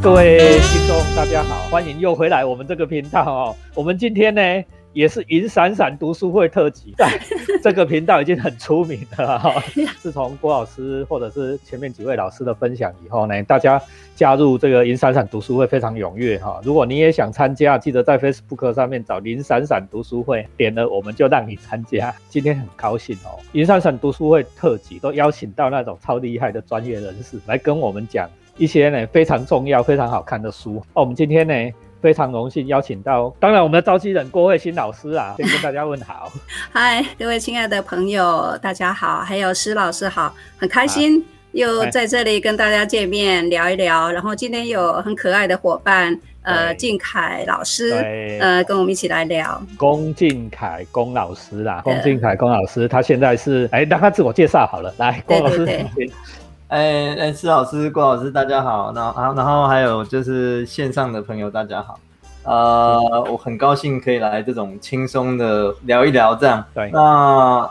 各位听众，大家好，欢迎又回来我们这个频道哦。我们今天呢也是银闪闪读书会特辑，在 这个频道已经很出名了哈。自从郭老师或者是前面几位老师的分享以后呢，大家加入这个银闪闪读书会非常踊跃哈。如果你也想参加，记得在 Facebook 上面找银闪闪读书会，点了我们就让你参加。今天很高兴哦，银闪闪读书会特辑都邀请到那种超厉害的专业人士来跟我们讲。一些呢非常重要、非常好看的书哦。我们今天呢非常荣幸邀请到，当然我们的召集人郭慧欣老师啊，先跟大家问好。嗨，各位亲爱的朋友，大家好，还有施老师好，很开心又在这里跟大家见面聊一聊。然后今天有很可爱的伙伴，呃，静凯老师，呃，跟我们一起来聊。龚静凯龚老师啦，龚静凯龚老师，他现在是哎，让他自我介绍好了，来，龚老师。哎哎，施老师、郭老师，大家好。然后，然后还有就是线上的朋友，大家好。呃，我很高兴可以来这种轻松的聊一聊，这样。对。那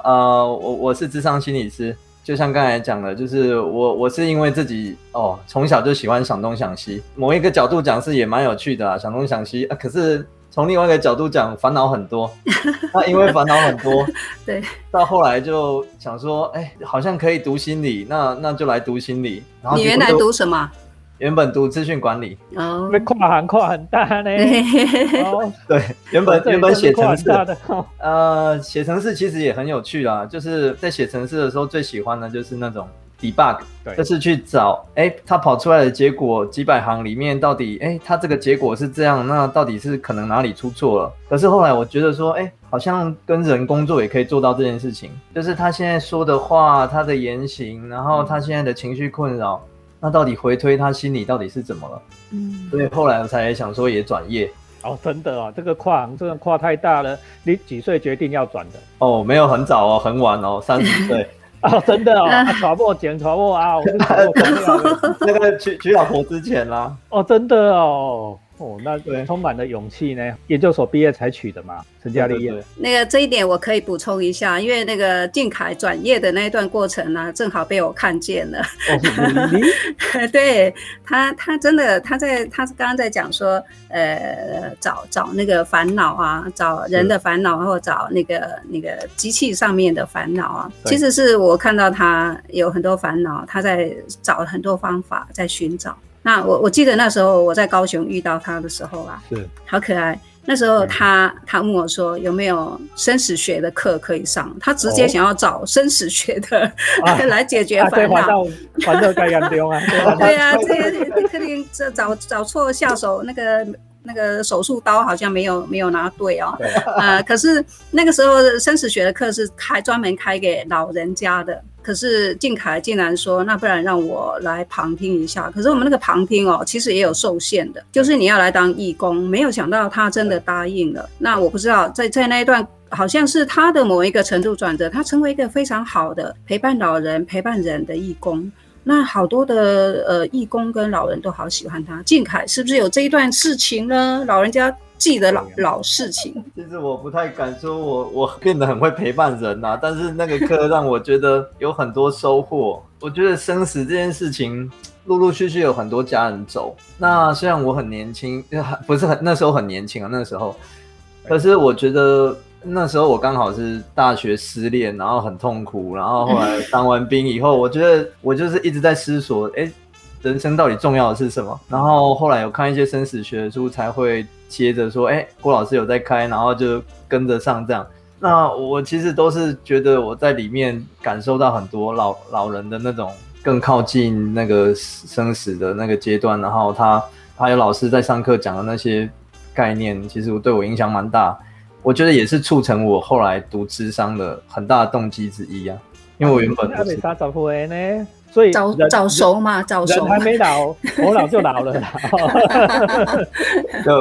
呃，我我是智商心理师，就像刚才讲的，就是我我是因为自己哦，从小就喜欢想东想西，某一个角度讲是也蛮有趣的啊，想东想西啊，可是。从另外一个角度讲，烦恼很多。那因为烦恼很多，对，到后来就想说，哎，好像可以读心理，那那就来读心理。然后你原来读什么？原本读资讯管理。哦，跨行跨很大呢。哦，对，原本原本写程式。呃，写程式其实也很有趣啦，就是在写程式的时候，最喜欢的就是那种。debug，就是去找，哎，它跑出来的结果几百行里面到底，哎，它这个结果是这样，那到底是可能哪里出错了？可是后来我觉得说，哎，好像跟人工作也可以做到这件事情，就是他现在说的话，他的言行，然后他现在的情绪困扰，那到底回推他心里到底是怎么了？嗯，所以后来我才想说也转业。哦，真的哦，这个跨行真的跨太大了。你几岁决定要转的？哦，没有很早哦，很晚哦，三十岁。哦，真的哦，传播剪传播啊，那个娶娶老婆之前啦。哦，真的哦。哦，那对，充满了勇气呢。研究所毕业才娶的嘛，成家立业。那个这一点我可以补充一下，因为那个靖凯转业的那一段过程呢，正好被我看见了。对他，他真的他在他刚刚在讲说，呃，找找那个烦恼啊，找人的烦恼，然后找那个那个机器上面的烦恼啊。其实是我看到他有很多烦恼，他在找很多方法，在寻找。那我我记得那时候我在高雄遇到他的时候啊，是好可爱。那时候他他问我说有没有生死学的课可以上，他直接想要找生死学的 来解决烦恼。烦恼该严重啊！对啊，这个肯定这找找错下手那个。那个手术刀好像没有没有拿对哦，呃，可是那个时候生死学的课是开专门开给老人家的，可是靖凯竟然说，那不然让我来旁听一下。可是我们那个旁听哦，其实也有受限的，就是你要来当义工，没有想到他真的答应了。那我不知道在在那一段，好像是他的某一个程度转折，他成为一个非常好的陪伴老人、陪伴人的义工。那好多的呃义工跟老人都好喜欢他，靖凯是不是有这一段事情呢？老人家记得老老事情。其实我不太敢说我我变得很会陪伴人呐，但是那个课让我觉得有很多收获。我觉得生死这件事情，陆陆续续有很多家人走。那虽然我很年轻，不是很那时候很年轻啊，那时候，可是我觉得。那时候我刚好是大学失恋，然后很痛苦，然后后来当完兵以后，我觉得我就是一直在思索，哎，人生到底重要的是什么？然后后来有看一些生死学的书，才会接着说，哎，郭老师有在开，然后就跟着上这样。那我其实都是觉得我在里面感受到很多老老人的那种更靠近那个生死的那个阶段，然后他还有老师在上课讲的那些概念，其实对我影响蛮大。我觉得也是促成我后来读智商的很大的动机之一啊，因为我原本不是。所以早早熟嘛，早熟。还没老，我老就老了。对，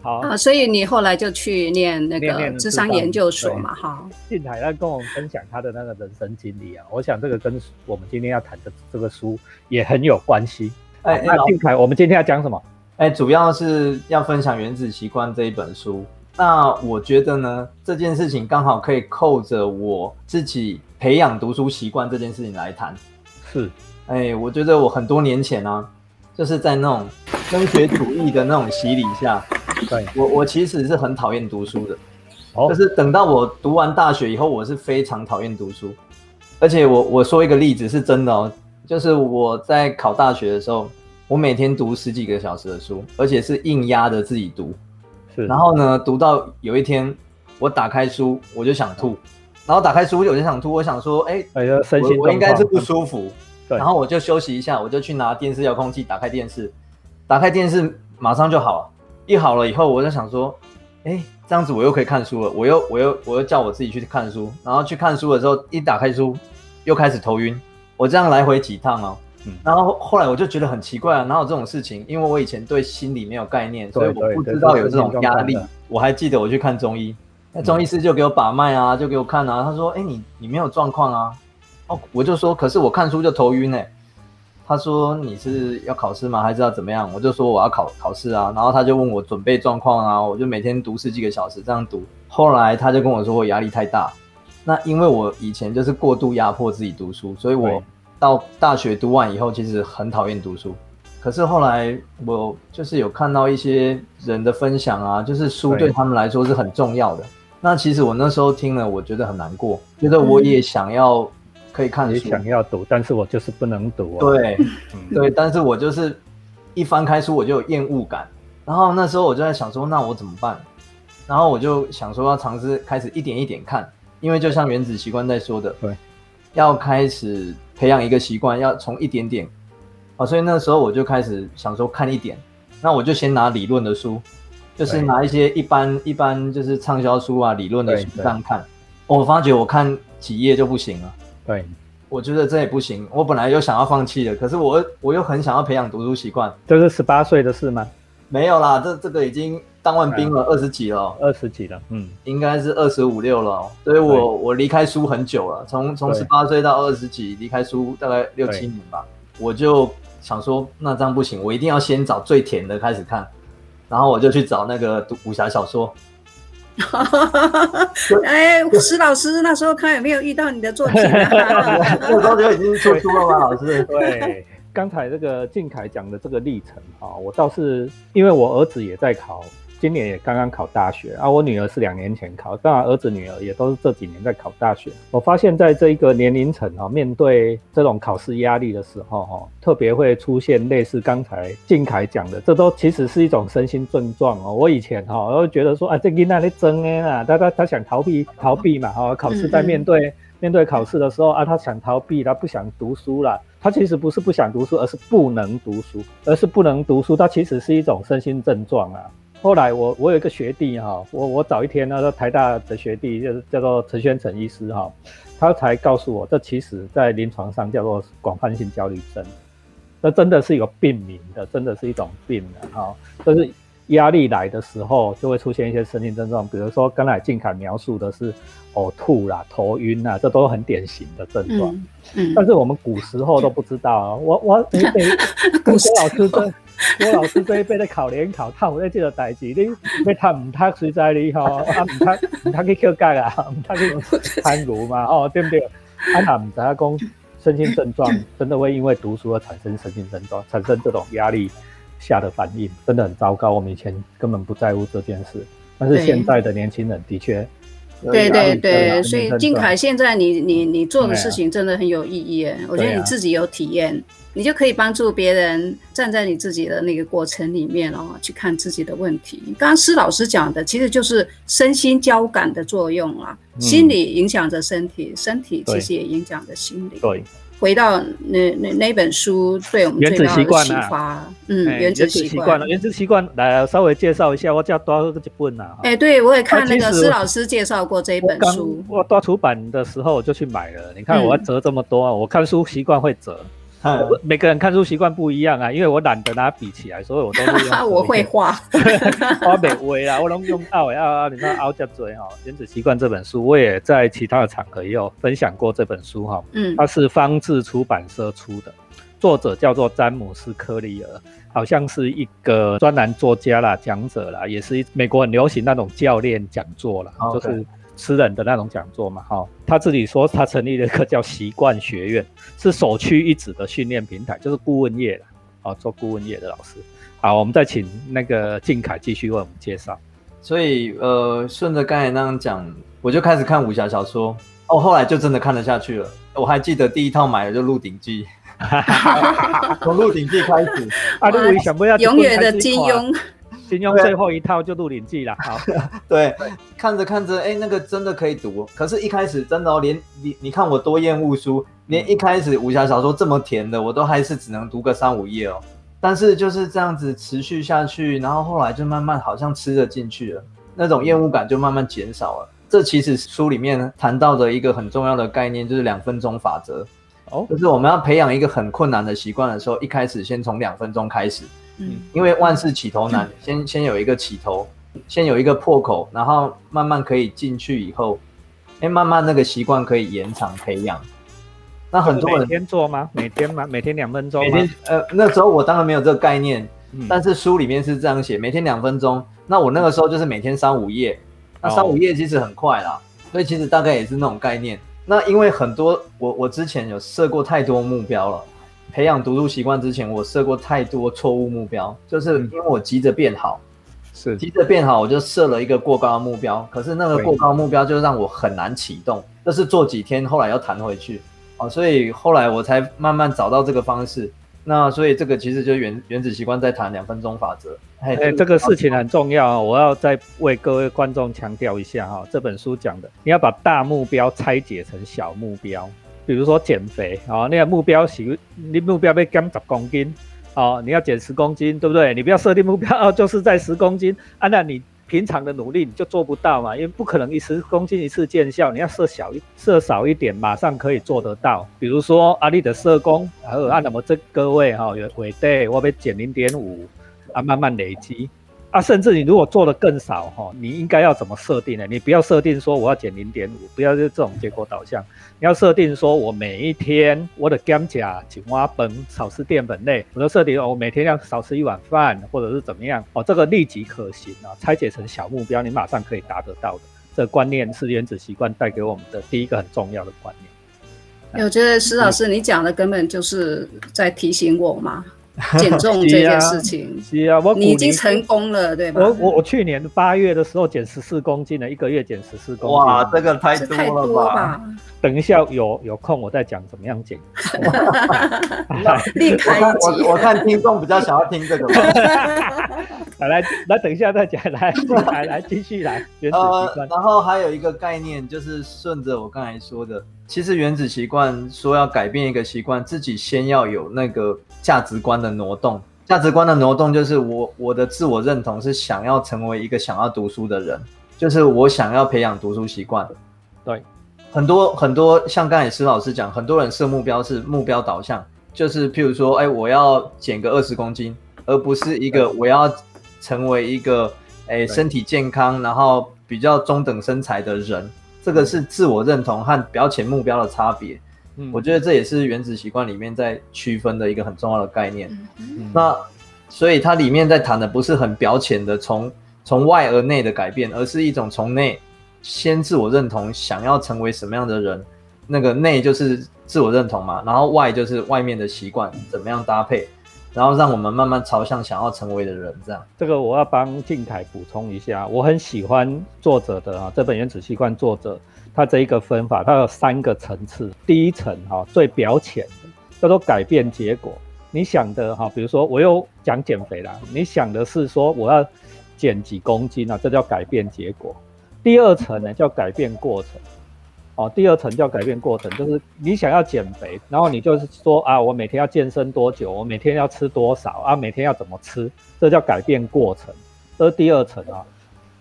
好啊，所以你后来就去念那个智商研究所嘛，哈。静海在跟我们分享他的那个人生经历啊，我想这个跟我们今天要谈的这个书也很有关系。哎，那静海，我们今天要讲什么？哎，主要是要分享《原子习惯》这一本书。那我觉得呢，这件事情刚好可以扣着我自己培养读书习惯这件事情来谈。是，哎，我觉得我很多年前啊，就是在那种升学主义的那种洗礼下，对我我其实是很讨厌读书的。哦就是等到我读完大学以后，我是非常讨厌读书，而且我我说一个例子是真的哦，就是我在考大学的时候，我每天读十几个小时的书，而且是硬压着自己读，是，然后呢，读到有一天我打开书我就想吐，然后打开书我就想吐，我想说，哎，哎呀，身心我我应该是不舒服，对然后我就休息一下，我就去拿电视遥控器打开电视，打开电视马上就好了。一好了以后，我就想说，哎，这样子我又可以看书了。我又我又我又叫我自己去看书，然后去看书的时候，一打开书又开始头晕。我这样来回几趟哦，嗯然后后来我就觉得很奇怪啊，哪有这种事情？因为我以前对心理没有概念，所以我不知道有这种压力。我还记得我去看中医，那中医师就给我把脉啊，就给我看啊，他说，哎，你你没有状况啊。哦，我就说，可是我看书就头晕哎、他说你是要考试吗？还是要怎么样？我就说我要考考试啊。然后他就问我准备状况啊，我就每天读十几个小时这样读。后来他就跟我说我压力太大。那因为我以前就是过度压迫自己读书，所以我到大学读完以后，其实很讨厌读书。可是后来我就是有看到一些人的分享啊，就是书对对他们来说是很重要的。那其实我那时候听了，我觉得很难过，觉得我也想要可以看也书，想要读，但是我就是不能读、哦。对嗯，对，但是我就是一翻开书我就有厌恶感，然后那时候我就在想说，那我怎么办？然后我就想说要尝试开始一点一点看，因为就像原子习惯在说的，对，要开始培养一个习惯，要从一点点，啊，所以那时候我就开始想说看一点，那我就先拿理论的书，就是拿一些一般一般就是畅销书啊、理论的书这样看，我发觉我看几页就不行了。对，我觉得这也不行。我本来又想要放弃的，可是我我又很想要培养读书习惯。这是十八岁的事吗？没有啦，这这个已经当完兵了，二十几了哦，二十几了，嗯，应该是二十五六了哦。所以我我离开书很久了，从从十八岁到二十几，离开书大概六七年吧。我就想说，那这样不行，我一定要先找最甜的开始看，然后我就去找那个读武侠小说。哎，石老师那时候看有没有遇到你的作品啊？那时候就已经出书了吗，老师？对。刚才这个静凯讲的这个历程啊、我倒是因为我儿子也在考，今年也刚刚考大学啊，我女儿是两年前考，当然儿子女儿也都是这几年在考大学。我发现在这一个年龄层哈、面对这种考试压力的时候哈、特别会出现类似刚才静凯讲的，这都其实是一种身心症状哦。我以前哈、我会觉得说啊，这囡仔在争哎啦，他他他想逃避逃避嘛哈、考试在面对。面对考试的时候啊，他想逃避，他不想读书了。他其实不是不想读书，而是不能读书，而是不能读书。他其实是一种身心症状啊。后来我我有一个学弟哈，我我早一天呢，台大的学弟就是叫做陈宣成医师哈，他才告诉我，这其实在临床上叫做广泛性焦虑症，这真的是有病名的，真的是一种病的哈，就是压力来的时候就会出现一些身心症状，比如说刚才静凯描述的是呕吐啦、头晕啦，这都很典型的症状。嗯嗯。但是我们古时候都不知道啊，我我你得古时郭老师这郭老师这一辈的考联考，他有在这个代志，你要他唔读谁在你吼，啊唔读唔读去扣盖啊，唔读去贪污 嘛，哦对不对？啊那唔知影讲身心症状真的会因为读书而产生身心症状，产生这种压力下的反应，真的很糟糕。我们以前根本不在乎这件事，但是对现在的年轻人的确。对对对，对所以静凯现在你你你做的事情真的很有意义耶，我觉得你自己有体验，你就可以帮助别人站在你自己的那个过程里面哦，去看自己的问题。刚刚施老师讲的，其实就是身心交感的作用啦，心理影响着身体，身体其实也影响着心理。对。回到那那那本书对我们最大的启发，嗯，原子习惯，原子习惯来稍微介绍一下，我叫多一本呐。哎，对我也看那个施老师介绍过这一本书，我多出版的时候我就去买了。你看我要折这么多，我看书习惯会折。每个人看书习惯不一样啊，因为我懒得拿笔起来，所以我都是用。我会画，我没 会啦，我拢用凹的凹，你看凹加嘴哈。原子习惯这本书，我也在其他的场合也有分享过这本书哈。嗯，它是方志出版社出的，作者叫做詹姆斯·科里尔，好像是一个专栏作家啦、讲者啦，也是美国很流行那种教练讲座啦，okay. 就是。私人的那种讲座嘛，哈，他自己说他成立了一个叫习惯学院，是首屈一指的训练平台，就是顾问业的。哦，做顾问业的老师。好，我们再请那个静凯继续为我们介绍。所以，呃，顺着刚才那样讲，我就开始看武侠小说。哦，后来就真的看得下去了。我还记得第一套买的就《鹿鼎记》，从《鹿鼎记》开始。啊，你想不要永远的金庸，金庸最后一套就《鹿鼎记》了。好，对，看着看着，哎，那个真的可以读。可是，一开始真的哦，连你你看我多厌恶书，连一开始武侠小说这么甜的，我都还是只能读个三五页哦。但是就是这样子持续下去，然后后来就慢慢好像吃得进去了，那种厌恶感就慢慢减少了。这其实书里面谈到的一个很重要的概念，就是两分钟法则。哦，就是我们要培养一个很困难的习惯的时候，一开始先从两分钟开始。嗯，因为万事起头难，先先有一个起头，先有一个破口，然后慢慢可以进去以后，哎，慢慢那个习惯可以延长培养。那很多人每天做吗？每天吗？每天两分钟？每天呃，那时候我当然没有这个概念，但是书里面是这样写，每天两分钟。那我那个时候就是每天三五页。那三五页其实很快啦，所以其实大概也是那种概念。那因为很多我我之前有设过太多目标了，培养读书习惯之前我设过太多错误目标，就是因为我急着变好，是急着变好，我就设了一个过高的目标。可是那个过高目标就让我很难启动，就是做几天后来要弹回去啊，所以后来我才慢慢找到这个方式。那所以这个其实就原原子习惯在谈两分钟法则。哎，这个事情很重要啊！我要再为各位观众强调一下哈，这本书讲的，你要把大目标拆解成小目标。比如说减肥啊，那个目标是，你目标被减十公斤，哦，你要减十公斤，对不对？你不要设定目标 哦，就是在十公斤，啊，那你平常的努力你就做不到嘛，因为不可能一十公斤一次见效，你要设小一设少一点，马上可以做得到。比如说阿力的社工，然后按那么这各位哈，有伟对，我被减零点五。啊，慢慢累积啊，甚至你如果做的更少哈，你应该要怎么设定呢？你不要设定说我要减零点五，不要就这种结果导向。你要设定说我每一天我的减钾、减蛙苯、少吃淀粉类，我都设定我每天要少吃一碗饭，或者是怎么样哦，这个立即可行啊，拆解成小目标，你马上可以达得到的。这观念是原子习惯带给我们的第一个很重要的观念。我觉得石老师你讲的根本就是在提醒我嘛。减重这件事情，是啊，我你已经成功了，对吧？我我我去年八月的时候减十四公斤了，一个月减十四公斤，哇，这个太多了吧？等一下有有空我再讲怎么样减。立开一集，我看听众比较想要听这个。来来来，等一下再讲，来来来继续来。呃，然后还有一个概念，就是顺着我刚才说的，其实原子习惯说要改变一个习惯，自己先要有那个价值观的挪动。价值观的挪动就是我我的自我认同是想要成为一个想要读书的人，就是我想要培养读书习惯。对。很多很多，像刚才施老师讲，很多人设目标是目标导向，就是譬如说，哎，我要减个二十公斤，而不是一个我要成为一个哎身体健康，然后比较中等身材的人。这个是自我认同和标签目标的差别。嗯，我觉得这也是原子习惯里面在区分的一个很重要的概念。那所以它里面在谈的不是很表浅的从从外而内的改变，而是一种从内。先自我认同，想要成为什么样的人，那个内就是自我认同嘛，然后外就是外面的习惯怎么样搭配，然后让我们慢慢朝向想要成为的人，这样。这个我要帮静凯补充一下，我很喜欢作者的啊，这本原子习惯作者他这一个分法，它有三个层次，第一层哈最表浅的叫做改变结果，你想的哈，比如说我又讲减肥啦，你想的是说我要减几公斤啊，这叫改变结果。第二层呢叫改变过程，哦，第二层叫改变过程，就是你想要减肥，然后你就是说啊，我每天要健身多久，我每天要吃多少啊，每天要怎么吃，这叫改变过程，这是第二层啊。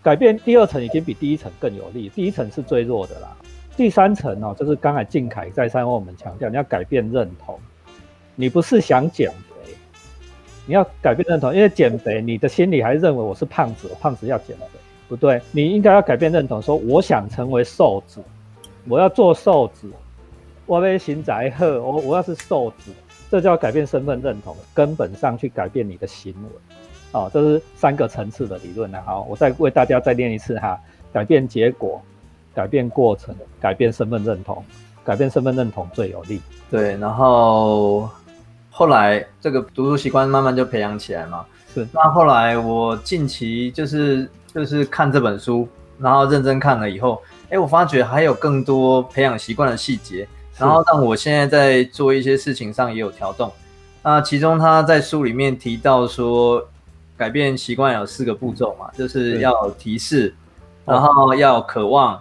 改变第二层已经比第一层更有利，第一层是最弱的啦。第三层哦，就是刚才静凯再三为我们强调，你要改变认同，你不是想减肥，你要改变认同，因为减肥你的心里还认为我是胖子，胖子要减肥。不对，你应该要改变认同，说我想成为瘦子，我要做瘦子，我被行宅鹤，我我要是瘦子，这叫改变身份认同，根本上去改变你的行为，哦，这是三个层次的理论呢。好，我再为大家再念一次哈，改变结果，改变过程，改变身份认同，改变身份认同最有利。对，然后后来这个读书习惯慢慢就培养起来嘛。是。那后来我近期就是就是看这本书，然后认真看了以后，哎，我发觉还有更多培养习惯的细节，然后让我现在在做一些事情上也有调动。那其中他在书里面提到说，改变习惯有四个步骤嘛，就是要提示，然后要渴望，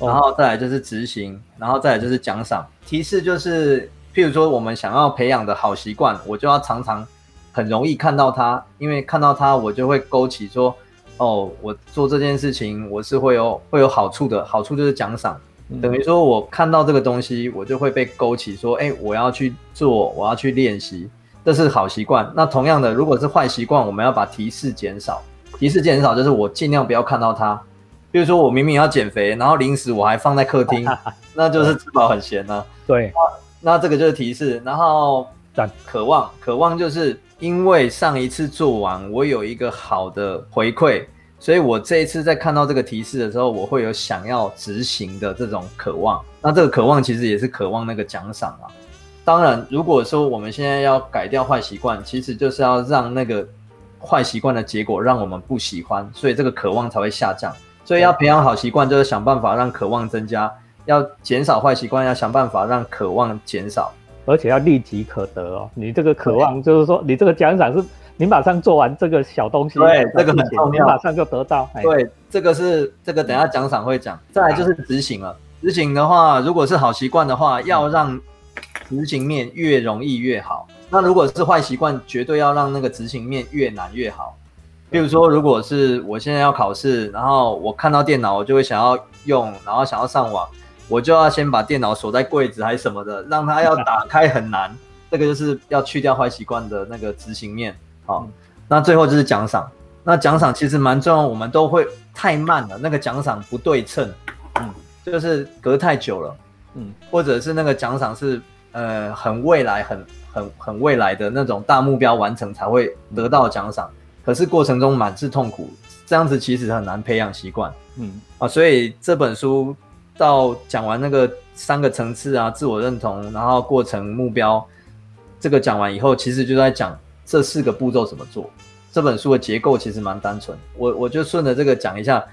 然后再来就是执行，然后再来就是奖赏。提示就是，譬如说我们想要培养的好习惯，我就要常常很容易看到它，因为看到它，我就会勾起说，哦，我做这件事情我是会有会有好处的，好处就是奖赏，等于说我看到这个东西，我就会被勾起说，哎，我要去做，我要去练习。这是好习惯。那同样的，如果是坏习惯，我们要把提示减少。提示减少就是我尽量不要看到它。比如说，我明明要减肥，然后零食我还放在客厅，那就是吃饱很闲呢。对，那这个就是提示。然后，渴望，渴望就是因为上一次做完，我有一个好的回馈，所以我这一次在看到这个提示的时候，我会有想要执行的这种渴望。那这个渴望其实也是渴望那个奖赏啊。当然，如果说我们现在要改掉坏习惯，其实就是要让那个坏习惯的结果让我们不喜欢，所以这个渴望才会下降。所以要培养好习惯，就是想办法让渴望增加；要减少坏习惯，要想办法让渴望减少，而且要立即可得哦。你这个渴望就是说，你这个奖赏是你马上做完这个小东西，对，这个很重要，你马上就得到。对，这个是这个等下奖赏会讲。再来就是执行了，执行的话，如果是好习惯的话，要让。执行面越容易越好。那如果是坏习惯，绝对要让那个执行面越难越好。比如说，如果是我现在要考试，然后我看到电脑，我就会想要用，然后想要上网，我就要先把电脑锁在柜子还是什么的，让它要打开很难。这个就是要去掉坏习惯的那个执行面。好，那最后就是奖赏。那奖赏其实蛮重要，我们都会太慢了，那个奖赏不对称，嗯，就是隔太久了，嗯，或者是那个奖赏是。呃，很未来，很很很未来的那种大目标完成才会得到奖赏，可是过程中满是痛苦，这样子其实很难培养习惯。嗯啊，所以这本书到讲完那个三个层次啊，自我认同，然后过程目标，这个讲完以后，其实就在讲这四个步骤怎么做。这本书的结构其实蛮单纯，我我就顺着这个讲一下。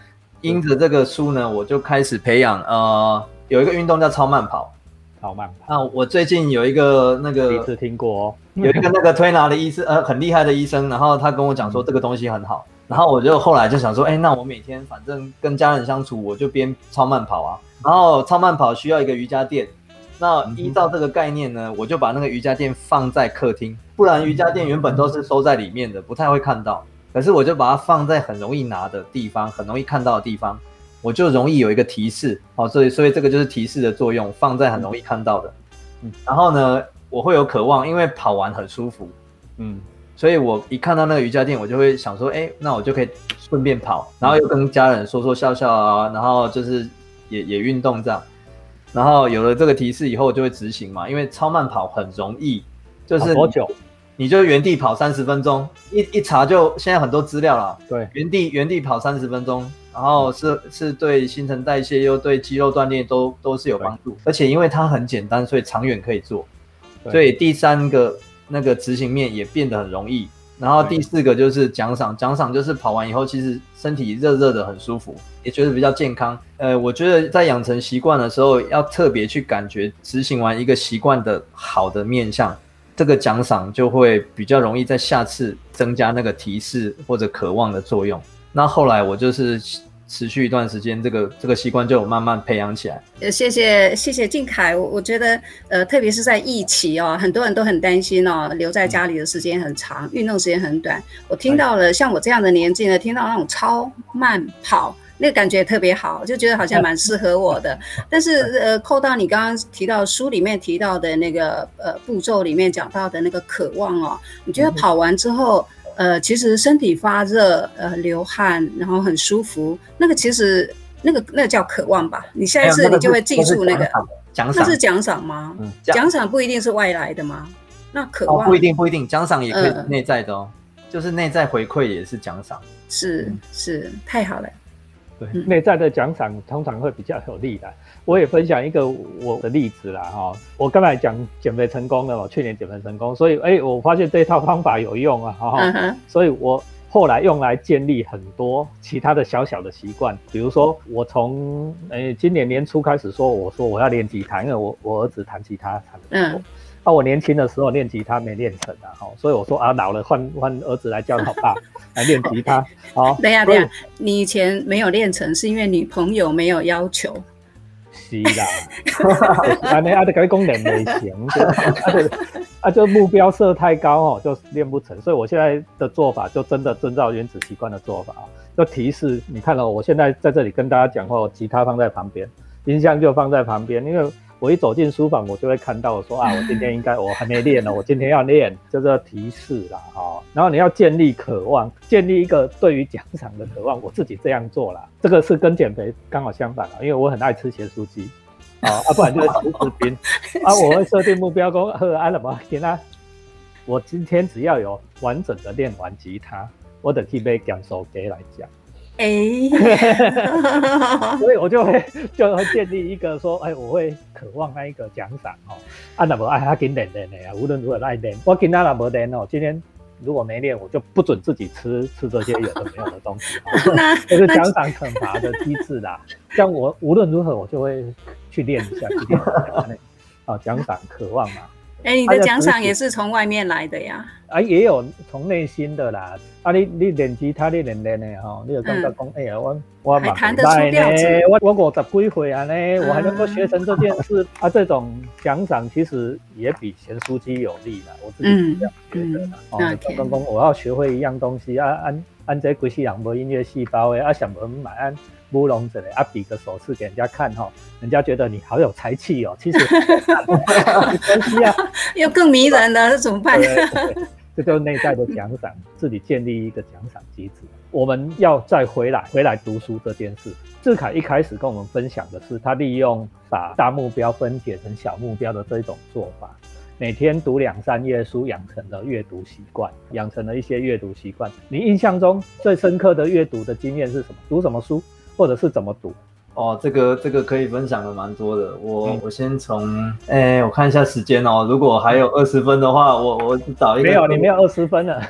因着这个书呢，我就开始培养，呃，有一个运动叫超慢跑。超慢跑啊！我最近有一个那个第一次听过哦，有一个那个推拿的医生，呃，很厉害的医生，然后他跟我讲说这个东西很好，然后我就后来就想说，哎，那我每天反正跟家人相处，我就边超慢跑啊，然后超慢跑需要一个瑜伽垫，那依照这个概念呢，我就把那个瑜伽垫放在客厅，不然瑜伽垫原本都是收在里面的，不太会看到，可是我就把它放在很容易拿的地方，很容易看到的地方。我就容易有一个提示，哦，所以所以这个就是提示的作用，放在很容易看到的，嗯，然后呢，我会有渴望，因为跑完很舒服，嗯，所以我一看到那个瑜伽垫，我就会想说，哎，那我就可以顺便跑，然后又跟家人说说笑笑啊，然后就是也也运动这样，然后有了这个提示以后，就会执行嘛，因为超慢跑很容易，就是多久？你就原地跑三十分钟，一一查就现在很多资料啦，对，原地原地跑三十分钟。然后是是对新陈代谢又对肌肉锻炼都都是有帮助，而且因为它很简单，所以长远可以做。所以第三个那个执行面也变得很容易。然后第四个就是奖赏，奖赏就是跑完以后其实身体热热的很舒服，也觉得比较健康。呃，我觉得在养成习惯的时候要特别去感觉执行完一个习惯的好的面相，这个奖赏就会比较容易在下次增加那个提示或者渴望的作用。那后来我就是持续一段时间，这个这个习惯就有慢慢培养起来。呃，谢谢谢谢静凯，我我觉得呃，特别是在疫情哦，很多人都很担心哦，留在家里的时间很长，运动时间很短。我听到了像我这样的年纪呢，听到那种超慢跑，那个感觉特别好，就觉得好像蛮适合我的。但是呃，扣到你刚刚提到书里面提到的那个呃步骤里面讲到的那个渴望哦，你觉得跑完之后？呃，其实身体发热，呃，流汗，然后很舒服，那个其实那个那叫渴望吧。你下一次你就会记住那个奖赏，那是奖赏吗？奖赏不一定是外来的吗？那渴望不一定不一定，奖赏也可以内在的哦，就是内在回馈也是奖赏。是是，太好了。对，内在的奖赏通常会比较有利的。我也分享一个我的例子啦，哈，我刚才讲减肥成功了我，去年减肥成功，所以哎，我发现这套方法有用啊，哈，所以我后来用来建立很多其他的小小的习惯，比如说我从哎今年年初开始说，我说我要练吉他，因为我我儿子弹吉他弹得不错。那我年轻的时候练吉他没练成啊，哈，所以我说啊，老了换换儿子来教老爸来练吉他。好，等下等下，你以前没有练成，是因为你朋友没有要求。是啦，啊，你啊，得改功能没行，啊，就目标设太高哦，就练不成。所以我现在的做法就真的遵照原子习惯的做法啊，就提示你看了，我现在在这里跟大家讲话，吉他放在旁边，音箱就放在旁边，因为。我一走进书房，我就会看到说啊，我今天应该我还没练呢，我今天要练，就是提示啦，哈。然后你要建立渴望，建立一个对于奖赏的渴望，我自己这样做了，这个是跟减肥刚好相反了，因为我很爱吃咸酥鸡，啊啊，不然就是 吃士兵，啊，我会设定目标，说喝安什么天啊，我今天只要有完整的练完吉他，我的去被奖手给来讲。哎，所以我就会 就会建立一个说，哎，我会渴望那一个奖赏哦。啊，那么哎，他给练练的呀，无论如何爱练。我跟他那么练哦，今天如果没练，我就不准自己吃吃这些有的没有的东西。这是奖赏惩罚的机制啦。像我无论如何，我就会去练一下，去练一下。啊，奖赏渴望嘛。哎，你的奖赏也是从外面来的呀？啊，也有从内心的啦。啊，你你练吉他，你练练的哈，你有感觉讲，哎呀，我我蛮弹得出调子。我我五十几岁啊呢，我还能够学成这件事啊，这种奖赏其实也比咸酥鸡有利啦。我自己这样觉得的。哦，刚刚我要学会一样东西啊，按按这鬼西两波音乐细胞的啊，想不买按。乌龙之类啊，比个手势给人家看哈，人家觉得你好有才气哦。其实 关系啊，又更迷人了，这怎么办？这就是内在的奖赏，自己建立一个奖赏机制。我们要再回来，回来读书这件事。志凯一开始跟我们分享的是，他利用把大目标分解成小目标的这种做法，每天读两三页书，养成了阅读习惯，养成了一些阅读习惯。你印象中最深刻的阅读的经验是什么？读什么书？或者是怎么读？哦，这个这个可以分享的蛮多的。我我先从，哎，我看一下时间哦。如果还有二十分的话，我我找一个。没有，你没有二十分了，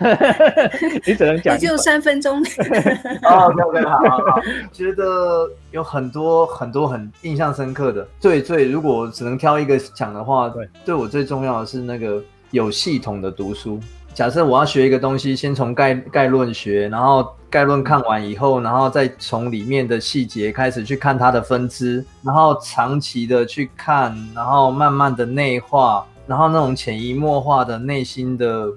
你只能讲。就三分钟。OK OK，好好好。觉得有很多很多很印象深刻的，最最如果只能挑一个讲的话，对，对我最重要的是那个有系统的读书。假设我要学一个东西，先从概概论学，然后概论看完以后，然后再从里面的细节开始去看它的分支，然后长期的去看，然后慢慢的内化，然后那种潜移默化的内心的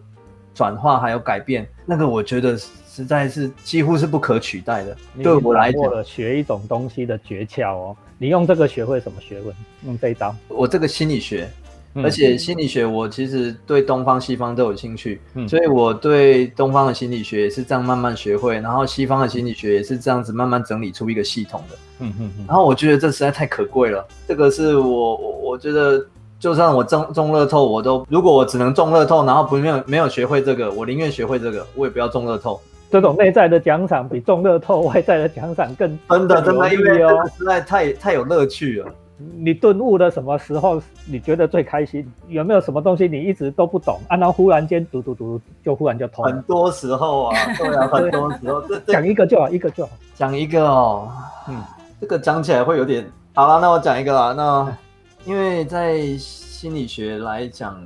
转化还有改变，那个我觉得实在是几乎是不可取代的。对我来讲，学一种东西的诀窍哦，你用这个学会什么学问？用这一招？我这个心理学。而且心理学，我其实对东方、西方都有兴趣，所以我对东方的心理学也是这样慢慢学会，然后西方的心理学也是这样子慢慢整理出一个系统的。嗯嗯嗯。然后我觉得这实在太可贵了，这个是我我我觉得，就算我中中乐透，我都如果我只能中乐透，然后不没有没有学会这个，我宁愿学会这个，我也不要中乐透。这种内在的奖赏比中乐透外在的奖赏更真的真的，因为实在太太有乐趣了。你顿悟的什么时候？你觉得最开心？有没有什么东西你一直都不懂啊，然后忽然间读读读，就忽然就通？很多时候啊，对啊，很多时候。讲一个就好，一个就好。讲一个哦，嗯，这个讲起来会有点……好了，那我讲一个啦。那因为在心理学来讲，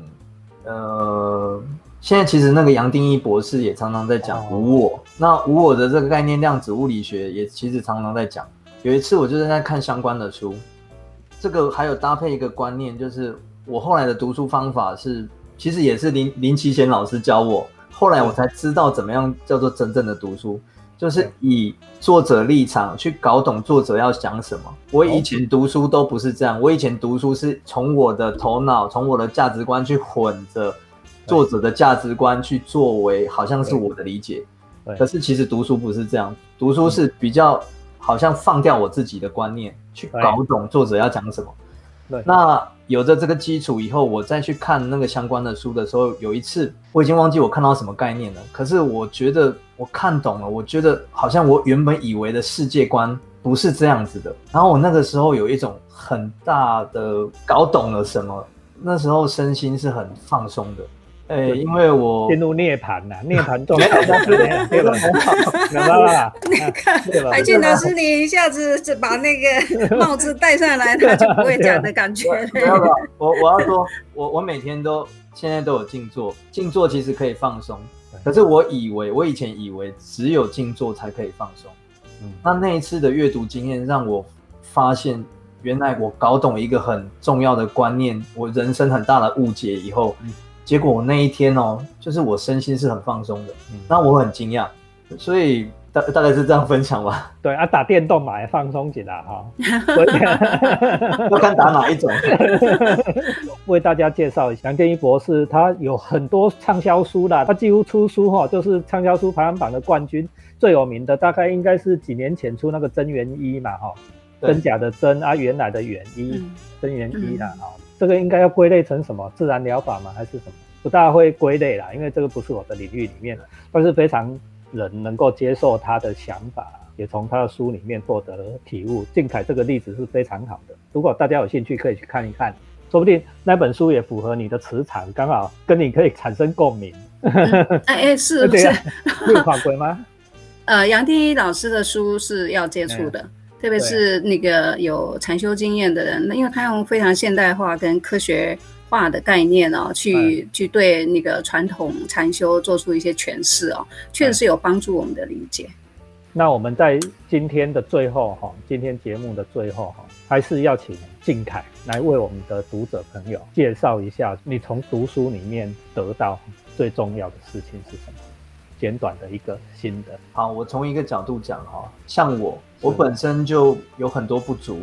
呃，现在其实那个杨定一博士也常常在讲无我。那无我的这个概念，量子物理学也其实常常在讲。有一次我就是在看相关的书。这个还有搭配一个观念，就是我后来的读书方法是，其实也是林林奇贤老师教我，后来我才知道怎么样叫做真正的读书，就是以作者立场去搞懂作者要讲什么。我以前读书都不是这样，我以前读书是从我的头脑，从我的价值观去混着作者的价值观去作为，好像是我的理解。可是其实读书不是这样，读书是比较。好像放掉我自己的观念，去搞懂作者要讲什么。对，那有着这个基础以后，我再去看那个相关的书的时候，有一次我已经忘记我看到什么概念了。可是我觉得我看懂了，我觉得好像我原本以为的世界观不是这样子的。然后我那个时候有一种很大的搞懂了什么，那时候身心是很放松的。哎，因为我进入涅槃了，涅槃状态，对吧？明白了。你看，海俊老师，你一下子就把那个帽子戴上来，他就不会讲的感觉。我我要说，我我每天都现在都有静坐，静坐其实可以放松。可是我以为，我以前以为只有静坐才可以放松。嗯，那那一次的阅读经验让我发现，原来我搞懂一个很重要的观念，我人生很大的误解以后。结果我那一天哦，就是我身心是很放松的，那我很惊讶，所以大大概是这样分享吧。对啊，打电动嘛，放松起来哈。要看打哪一种。为大家介绍一下，杨建一博士，他有很多畅销书啦，他几乎出书哈，就是畅销书排行榜的冠军。最有名的大概应该是几年前出那个真元一嘛哈，真假的真啊，原来的元一，真元一啦哈。这个应该要归类成什么自然疗法吗？还是什么？不大会归类啦，因为这个不是我的领域里面。但是非常人能够接受他的想法，也从他的书里面获得体悟。静凯这个例子是非常好的，如果大家有兴趣可以去看一看，说不定那本书也符合你的磁场，刚好跟你可以产生共鸣。哎哎，是不是？会法规吗？呃，杨定一老师的书是要接触的。特别是那个有禅修经验的人，那因为他用非常现代化跟科学化的概念哦，去去对那个传统禅修做出一些诠释哦，确实是有帮助我们的理解。那我们在今天的最后哈，今天节目的最后哈，还是要请静凯来为我们的读者朋友介绍一下，你从读书里面得到最重要的事情是什么？简短的一个心得。好，我从一个角度讲哈，像我，我本身就有很多不足，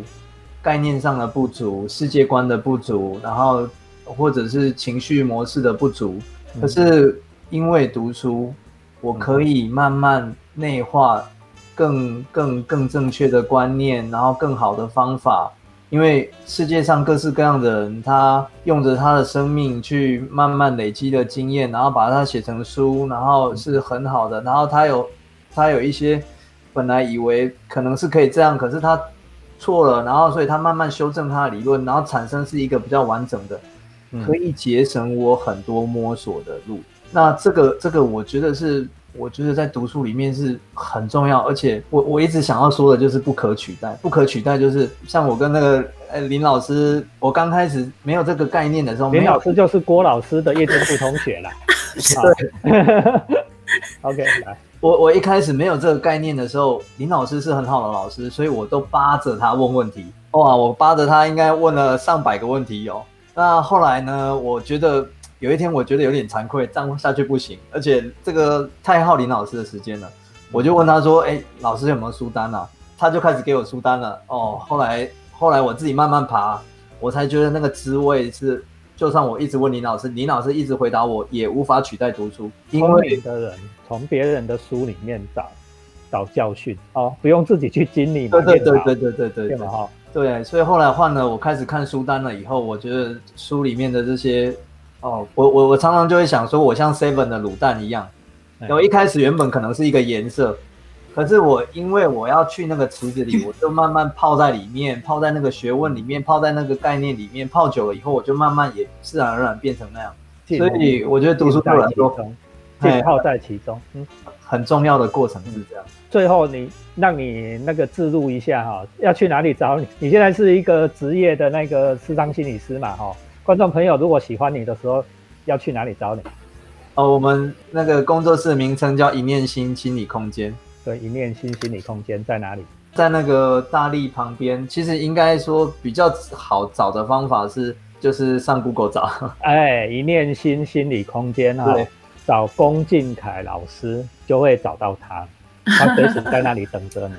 概念上的不足，世界观的不足，然后或者是情绪模式的不足。可是因为读书，我可以慢慢内化更更更正确的观念，然后更好的方法。因为世界上各式各样的人，他用着他的生命去慢慢累积的经验，然后把它写成书，然后是很好的。然后他有，他有一些本来以为可能是可以这样，可是他错了，然后所以他慢慢修正他的理论，然后产生是一个比较完整的，可以节省我很多摸索的路。那这个这个，我觉得是。我觉得在读书里面是很重要，而且我我一直想要说的就是不可取代。不可取代就是像我跟那个呃林老师，我刚开始没有这个概念的时候，林老师就是郭老师的夜间部同学了。对，OK，来，我我一开始没有这个概念的时候，林老师是很好的老师，所以我都扒着他问问题。哇，我扒着他应该问了上百个问题有。那后来呢，我觉得。有一天我觉得有点惭愧，这样下去不行，而且这个太耗林老师的时间了。我就问他说：“哎，老师有没有书单啊？”他就开始给我书单了。哦，后来后来我自己慢慢爬，我才觉得那个滋味是，就算我一直问林老师，林老师一直回答我，也无法取代读书。因为的人从别人的书里面找找教训哦，不用自己去经历。对对对对对对对，对哈。对，所以后来换了，我开始看书单了以后，我觉得书里面的这些。哦，我我我常常就会想说，我像 Seven 的卤蛋一样，我一开始原本可能是一个颜色，可是我因为我要去那个池子里，我就慢慢泡在里面，泡在那个学问里面，泡在那个概念里面，泡久了以后，我就慢慢也自然而然变成那样。所以我觉得读书对我来说，浸泡在其中，嗯，很重要的过程是这样。最后你让你那个自录一下哈，要去哪里找你？你现在是一个职业的那个智商心理师嘛哈？观众朋友，如果喜欢你的时候，要去哪里找你？哦，我们那个工作室名称叫一念心心理空间。对，一念心心理空间在哪里？在那个大力旁边。其实应该说比较好找的方法是，就是上 Google 找。哎，一念心心理空间啊，找龚敬凯老师就会找到他。他随时在那里等着你。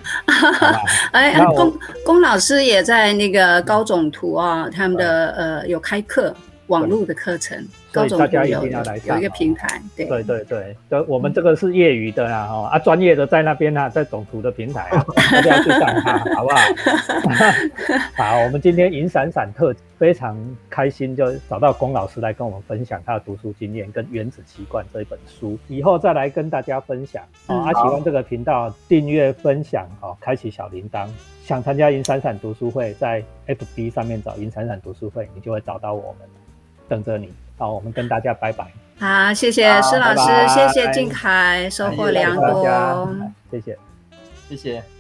哎，龚龚老师也在那个高总图啊，他们的呃有开课，网络的课程，所以大家一定要来上有一个平台，对对对对，的我们这个是业余的啦，哦啊，专业的在那边啊，在总图的平台啊，大家去上它，好不好？好，我们今天银闪闪特非常开心，就找到龚老师来跟我们分享他的读书经验跟《原子习惯》这一本书，以后再来跟大家分享哦。啊，喜欢这个频道，订阅、分享哦，开启小铃铛。想参加银闪闪读书会，在 FB 上面找银闪闪读书会，你就会找到我们，等着你。好，我们跟大家拜拜。好，谢谢施老师，谢谢静凯，收获良多。谢谢，谢谢。